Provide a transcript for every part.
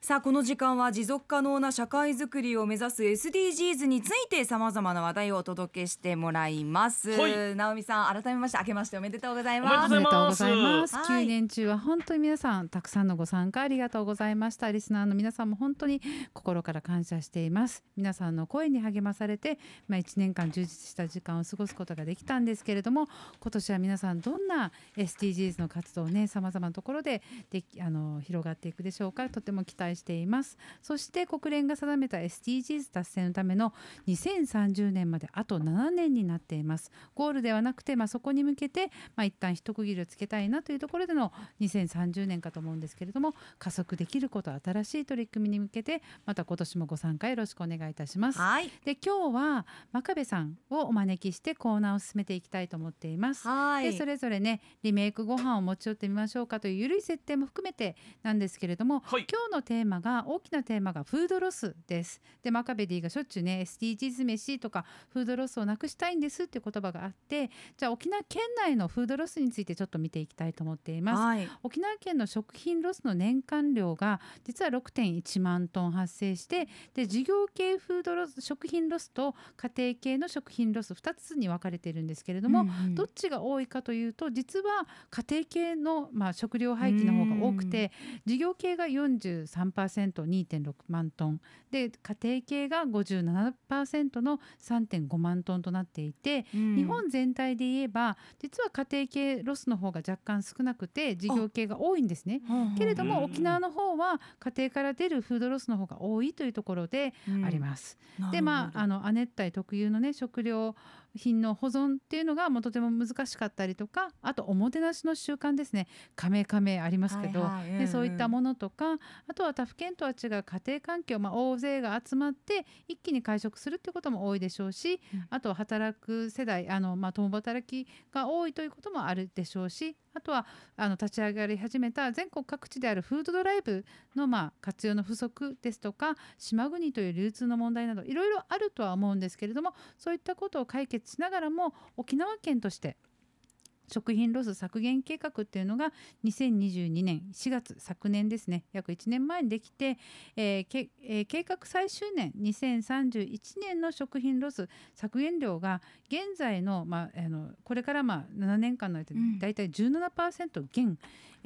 さあこの時間は持続可能な社会づくりを目指す SDGs についてさまざまな話題をお届けしてもらいます、はい直美さん改めまして明けましておめでとうございますおめでとうございます。はい9年中は本当に皆さんたくさんのご参加ありがとうございました。リスナーの皆さんも本当に心から感謝しています。皆さんの声に励まされて、まあ1年間充実した時間を過ごすことができたんですけれども、今年は皆さんどんな SDGs の活動をね、様々なところでできあの広がっていくでしょうか。とても期待しています。そして国連が定めた SDGs 達成のための2030年まであと7年になっています。ゴールではなくて、まあ、そこに向けて、まあ、一旦一区切りをつけたいなというところでの2030年かと思うんですけれども加速できること新しい取り組みに向けてまた今年もご参加よろしくお願いいたします。はいで今日は真壁さんをお招きしてコーナーを進めていきたいと思っています。はいでそれぞれねリメイクご飯を持ち寄ってみましょうかというゆるい設定も含めてなんですけれども、はい今日のテーマが大きなテーマがフードロスです。でマカベディがしょっちゅうね SDGs 飯とかフードロスをなくしたいんですっていう言葉があってじゃあ沖縄県内のフードロスについてちょっと見ていきたいと思っています。はい沖縄県の食品ロスの年間量が実は6.1万トン発生してで事業系フードロス食品ロスと家庭系の食品ロス2つに分かれているんですけれども、うんうんどっちが多いかというと実は家庭系の、まあ、食料廃棄の方が多くて事業系が 43%2.6 万トン。で家庭系が57%の3.5万トンとなっていて、うん。日本全体で言えば実は家庭系ロスの方が若干少なくて事業系が多いんですね。けれどうんも沖縄の方は家庭から出るフードロスの方が多いというところであります。すでまああの亜熱帯特有のね食料品の保存っていうのがもうとても難しかったりとかあとおもてなしの習慣ですね。カメカメありますけど、はいはい。でそういったものとかあとは他府県とは違う家庭環境、まあ、大勢が集まって一気に会食するっていうことも多いでしょうし、うん。あとは働く世代あの、まあ、共働きが多いということもあるでしょうしあとはあの立ち上がり始めた全国各地であるフードドライブのま活用の不足ですとか島国という流通の問題などいろいろあるとは思うんですけれどもそういったことを解決しながらも沖縄県として食品ロス削減計画っていうのが2022年4月昨年ですね。約1年前にできて、えーけえー計画最終年2031年の食品ロス削減量が現在の,、まあ、あのこれからまあ7年間の間でうん。だいたい17%減、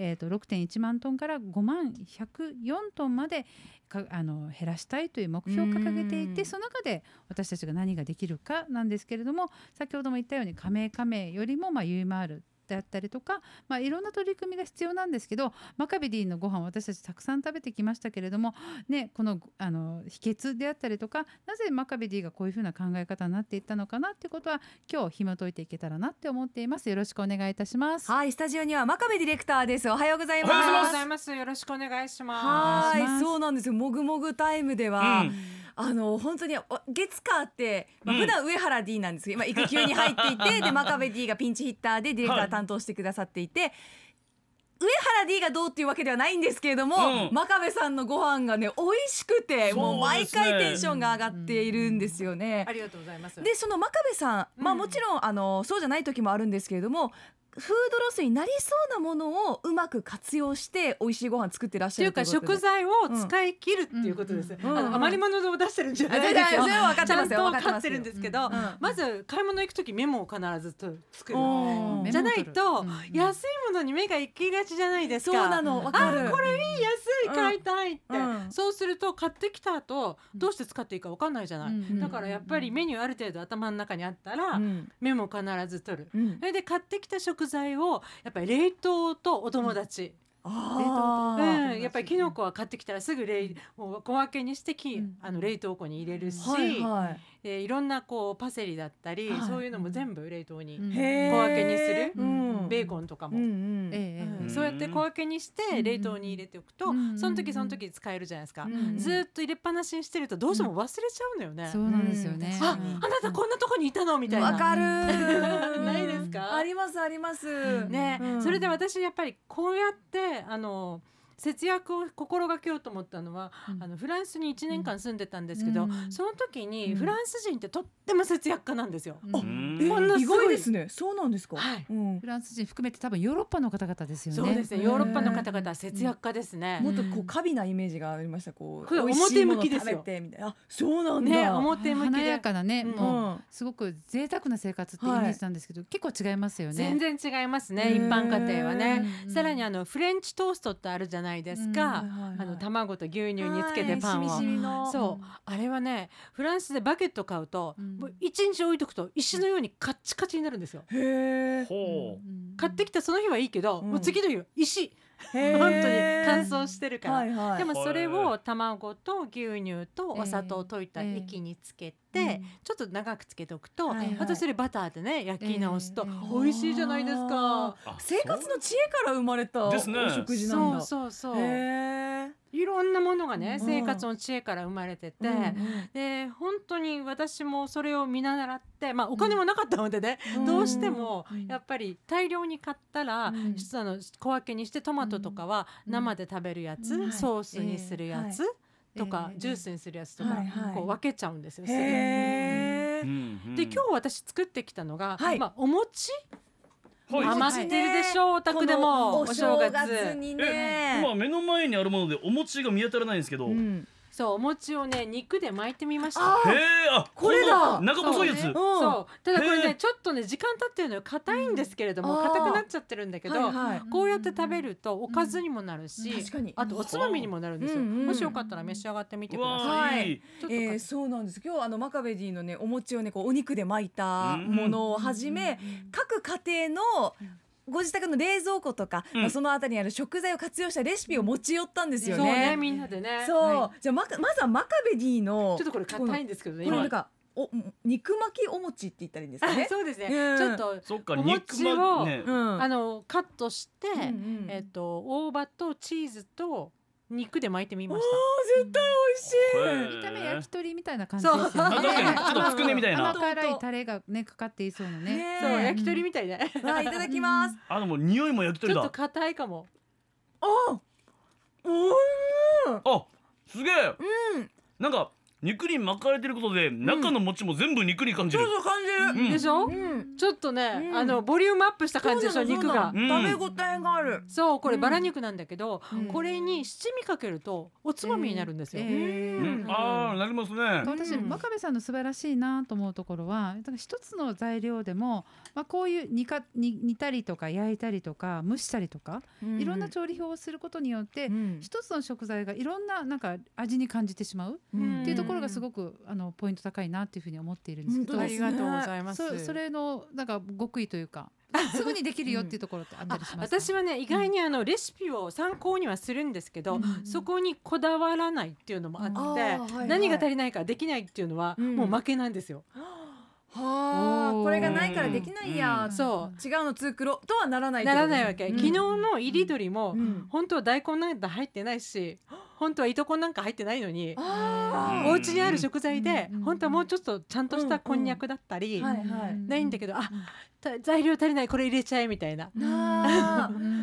えー、と6.1万トンから5万104トンまでかあの減らしたいという目標を掲げていうん。てその中で私たちが何ができるかなんですけれども先ほども言ったように加盟加盟よりもまあ UMR であったりとか、まあ、いろんな取り組みが必要なんですけどマカビディのご飯私たちたくさん食べてきましたけれども、ね、このあの秘訣であったりとかなぜマカビディがこういうふうな考え方になっていったのかなっていうことは今日紐解いていけたらなって思っています。よろしくお願いいたします。はいスタジオには真壁ディレクターです。おはようございます。おはようございます。よろしくお願いします。はいそうなんですよ。もぐもぐタイムでは、うんあの本当にお月火って、まあ、うん。普段上原 D なんですけど、まあ、育休に入っていて で真壁 D がピンチヒッターでディレクター担当してくださっていて、上原 D がどうっていうわけではないんですけれども、うん。真壁さんのご飯がね美味しくてもう毎回テンションが上がっているんですよね。ありがとうございます。でその真壁さん、まあうん。もちろんあのそうじゃない時もあるんですけれどもフードロスになりそうなものをうまく活用して美味しいご飯作ってらっしゃるっていうかということで食材を使い切るっていうことです。うん。うん。あの余り物を出してるんじゃないあです分かってますよ。ちゃん分かってますよ。と買ってるんですけど、うん。まず買い物行くときメモを必ずと作る。じゃないと、安いものに目が行きがちじゃないですか。そうなの分かる。あこれいい安い買いたいって、うん。そうすると買ってきた後どうして使っていいか分かんないじゃない、うん。だからやっぱりメニューある程度頭の中にあったら、うん。メモを必ず取る。うん。それで買ってきた食材をやっぱり冷凍とお友達、あうーんやっぱりキノコは買ってきたらすぐ冷もう小分けにしてき、うん。あの冷凍庫に入れるし、はいはいでいろんなこうパセリだったり、はい。そういうのも全部冷凍に、小分けにする。うん。ベーコンとかも。うんうん。ええうん。そうやって小分けにして冷凍に入れておくと、うん。その時その時使えるじゃないですか、うん。ずーっと入れっぱなしにしてるとどうしても忘れちゃうのよね、そうなんですよね。ああなたこんなとこにいたの？みたいな。わかるないですか？ありますあります。ね、うん。それで私やっぱりこうやってあの節約を心がけようと思ったのは、うん。あのフランスに1年間住んでたんですけど、うん。その時にうん。フランス人ってとっても節約家なんですよ。うん。あうん。えほんのすごい。意外ですね。そうなんですか。はい。うん。フランス人含めて多分ヨーロッパの方々ですよね。そうですね。ねヨーロッパの方々は節約家ですね。もっとこう過敏なイメージがありました。こう表向きですよ。食べてみたいな。あそうなんだ。ね表向き華でやかなね、うん。もうすごく贅沢な生活ってイメージなんですけど、結構違いますよね。全然違いますね一般家庭はね。うん。さらにあのフレンチトーストってあるじゃないですか、はいはいはいあの卵と牛乳につけてパンを、はいしみしみの。そう。あれはねフランスでバゲット買うと、うん。もう一日置いとくと石のようにカッチカチになるんですよ。へえほう。ん買ってきたその日はいいけど、うん。もう次の日は石本当に乾燥してるから。はいはい。でもそれを卵と牛乳とお砂糖を溶いたええ。液につけて、うんちょっと長くつけておくと、はいはい。またそれバターでね焼き直すとええ美味しいじゃないですか。あ生活の知恵から生まれたおですね。食事なんだ。そうそうそう。へえいろんなものがね、うん。生活の知恵から生まれてて、で本当に私もそれを見習ってまあお金もなかったのでね、うん。どうしてもうん。やっぱり大量に買ったら、あの小分けにしてトマトとかはうん。生で食べるやつ、うん。ソースにするやつ、とか、ええジュースにするやつとか、こう分けちゃうんですよ。で今日私作ってきたのが、はい。まあお餅？はい。余ってるでしょう、お宅でもお正月にえね今目の前にあるものでお餅が見当たらないんですけど、へうんそうお餅をね肉で巻いてみました。あえあこれだ。の長細いやつ、そう,、うんそう。ただこれねちょっとね時間経ってるのよ。硬いんですけれどもうん。硬くなっちゃってるんだけど、はいはい。こうやって食べるとおかずにもなるし、うん。確かに。あとおつまみにもなるんですよ、うんうんもしよかったら召し上がってみてうください。はいえー、そうなんです。今日あのマカベディのねお餅をねこうお肉で巻いたものをはじめ、各家庭のご自宅の冷蔵庫とか、うん。まあ、そのあたりにある食材を活用したレシピを持ち寄ったんですよそうねね。みんなでね。そう。はじゃあまかまずはマカベディのいちょっとこれ硬いんですけどね今。これなんかお肉巻きお餅って言ったらいいんですかあね。そうですね、うんちょっとそっかお餅肉をまね、うん。あのカットして、うんうん。えっと大葉とチーズと肉で巻いてみまし絶対美味しい。見た目焼き鳥みたいな感じですよね。そう。あ確かにちょっとつくねみたいな。甘辛いタレがねかかっていそうなね。そうえ焼き鳥みたいね。わあいただきます。あでも匂いも焼き鳥だ。ちょっと硬いかも。あ、おあすげえ。うん、なんか肉に巻かれてることで中の餅も全部肉に感じる、そう感じる。うん。でしょ、うん、ちょっとね、うん。あのボリュームアップした感じでしょ肉が。食べ応えがある。そうこれうん。バラ肉なんだけど、うん。これに七味かけるとおつまみになるんですよ。えうん。うん。ああなりますね。私、うん。真壁さんの素晴らしいなと思うところはだから一つの材料でも、まあ、こういう煮か煮煮たりとか焼いたりとか蒸したりとか、いろんな調理法をすることによって、うん。一つの食材がいろんななんか味に感じてしまううん。っていうところがすごくあのポイント高いなっていうふうに思っているんですけど、ありがとうございます。そそれのなんか極意というかすぐにできるよっていうところってあったりしますか、私はね意外にあのレシピを参考にはするんですけど、うんそこにこだわらないっていうのもあって、はいはい。何が足りないからできないっていうのはうん。もう負けなんですよ。はあ、これがないからできないや。うんそう。違うの作ろうとはならないってならないわけ、うん昨日の入り鶏も、うん。本当は大根なんか入ってないし本当はいとこなんか入ってないのに、お家にある食材で、うん本当はもうちょっとちゃんとしたこんにゃくだったり、うんはいはい。ないんだけどあた材料足りないこれ入れちゃえみたいな。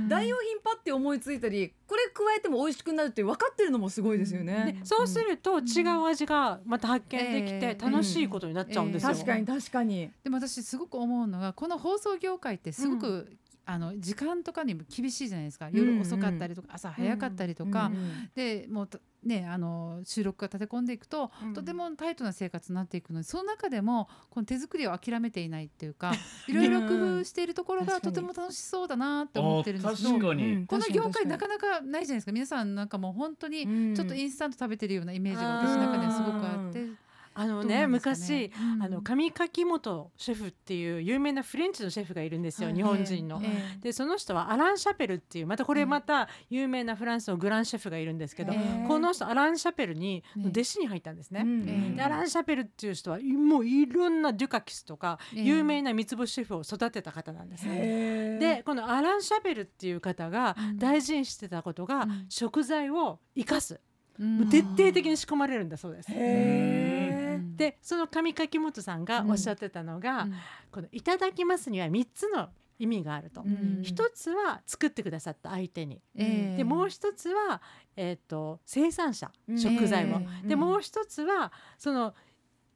代用品パって思いついたりこれ加えても美味しくなるって分かってるのもすごいですよね。で。そうすると違う味がまた発見できええ。て楽しいことになっちゃうんですよ。確かに確かに。でも私すごく思うのがこの放送業界ってすごく、あの時間とかにも厳しいじゃないですか。夜遅かったりとか、朝早かったりとか、うんでもうたねあの収録が立て込んでいくと、うん。とてもタイトな生活になっていくのでその中でもこの手作りを諦めていないっていうか いろいろ工夫しているところがとても楽しそうだなって思ってるんですけどこの業界な確かなかないじゃないですか。皆さんなんかもう本当ににちょっとインスタント食べてるようなイメージが私の中ではすごくあって。あのねどうなんですか昔、うん。あの上柿本シェフっていう有名なフレンチのシェフがいるんですよ、はい。日本人の。ええ。でその人はアラン・シャペルっていうまたこれまた有名なフランスのグランシェフがいるんですけど、この人アラン・シャペルにね弟子に入ったんですね。でアラン・シャペルっていう人はもういろんなデュカキスとかええ。有名な三つ星シェフを育てた方なんですね。でこのアラン・シャペルっていう方がうん。大事にしてたことが、うん。食材を生かす、徹底的に仕込まれるんだそうです。でその上柿本さんがおっしゃってたのが、うん。この「いただきます」には3つの意味があると。うん。一つは作ってくださった相手に、ええ。でもう一つは、えー、と生産者うん。食材を、ええ。でもう一つはその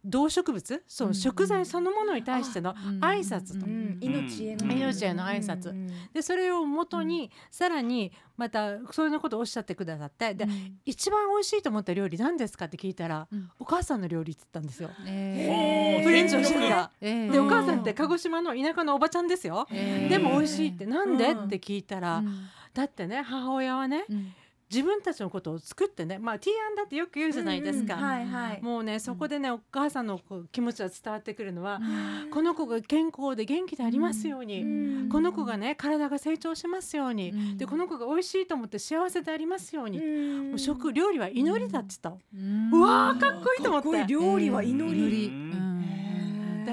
動植物？そう、うん食材そのものに対してのうん挨拶と、うん命へのうん命への挨拶。うんでそれをもとに、さらにまたそういうことをおっしゃってくださって。で、うん。一番美味しいと思った料理何ですかって聞いたら、うん。お母さんの料理って言ったんですよ。えー。フレンチのシェフが。えでお母さんって鹿児島の田舎のおばちゃんですよ。えでも美味しいって。なんで、うんって聞いたら、うん。だってね母親はねうん自分たちのことを作ってねまあ提案だってよく言うじゃないですか。うんうんはいはい。もうねそこでねお母さんのこう気持ちは伝わってくるのは、うん。この子が健康で元気でありますように、うん。この子がね体が成長しますように、うん。でこの子が美味しいと思って幸せでありますように、うん。もう食料理は祈りだって言った。の、うん。うわーかっこいいと思って。かっこいい。料理は祈り、うん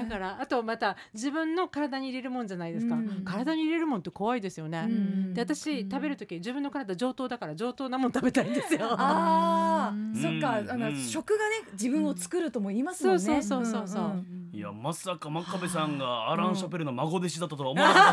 だからあとまた自分の体に入れるもんじゃないですか、うん。体に入れるもんって怖いですよね、うん。で私食べる時自分の体上等だから上等なもん食べたいんですよ。あうんー。そっかあのうん。食がね自分を作るとも言いますもんね。そうそうそうそうやまさか真壁さんがアラン・シャペルの孫弟子だったとは思わなか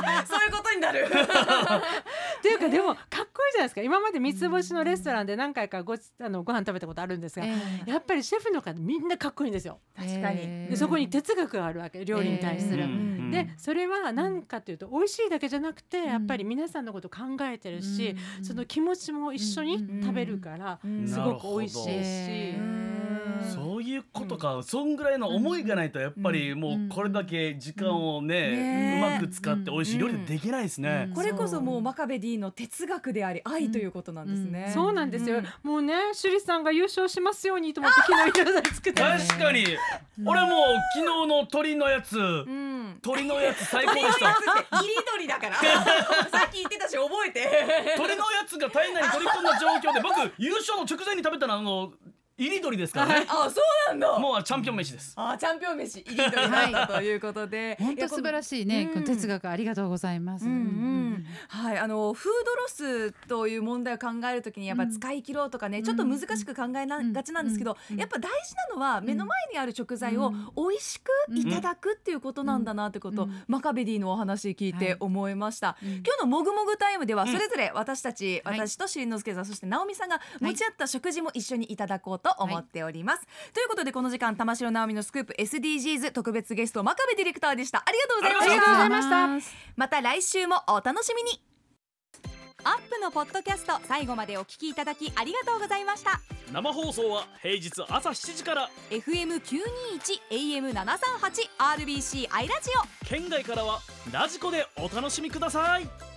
ったですね。そういうことになる。っていうかでもかっこいいじゃないですか。今まで三つ星のレストランで何回かごちあのご飯食べたことあるんですが、えやっぱりシェフの方みんなかっこいいんですよ。確かに。えでそこに哲学があるわけ。料理に対する。うん。でそれは何かというと美味しいだけじゃなくてやっぱり皆さんのこと考えてるし、うん。その気持ちも一緒に食べるからうん。すごく美味しいし、えーそういうことか、そんぐらいの思いがないとやっぱりもうこれだけ時間をね,、うん。ねうまく使って美味しい料理できないですね。うん。これこそもう真壁 D の哲学であり愛ということなんですね、うん。そうなんですよ、うん。もうね趣里さんが優勝しますようにと思って昨日いろいろ作ってまし確かに、俺もう昨日の鳥のやつ、うん。鳥のやつ最高でした。入り鳥だから。さっき言ってたし覚えて。鳥のやつが体内に取り込んだ状況で僕優勝の直前に食べたのはあの入り鳥ですからね。あそうなんだ。もうチャンピオン飯です。あチャンピオン飯入り鳥だったということで。本当素晴らしいね、うん。哲学ありがとうございます。うんうんはい、あのフードロスという問題を考えるときにやっぱ使い切ろうとかね、うん。ちょっと難しく考えなうん。がちなんですけど、うんやっぱ大事なのは目の前にある食材を美味しくいただくっていうことなんだなってこと、うん。マカベディのお話聞いて思いました、うん。今日のもぐもぐタイムではうんそれぞれ私たち、はい。私としりのすけさんそして直美さんが持ち合った食事も一緒にいただこうと思っております、ということでこの時間玉城直美のスクープ SDGs 特別ゲスト真壁ディレクターでした。ありがとうございました。ありがとうございました。また来週もお楽しみに。アップのポッドキャスト最後までお聞きいただきありがとうございました。生放送は平日朝7時から。FM921 AM738 RBC アイラジオ。県外からはラジコでお楽しみください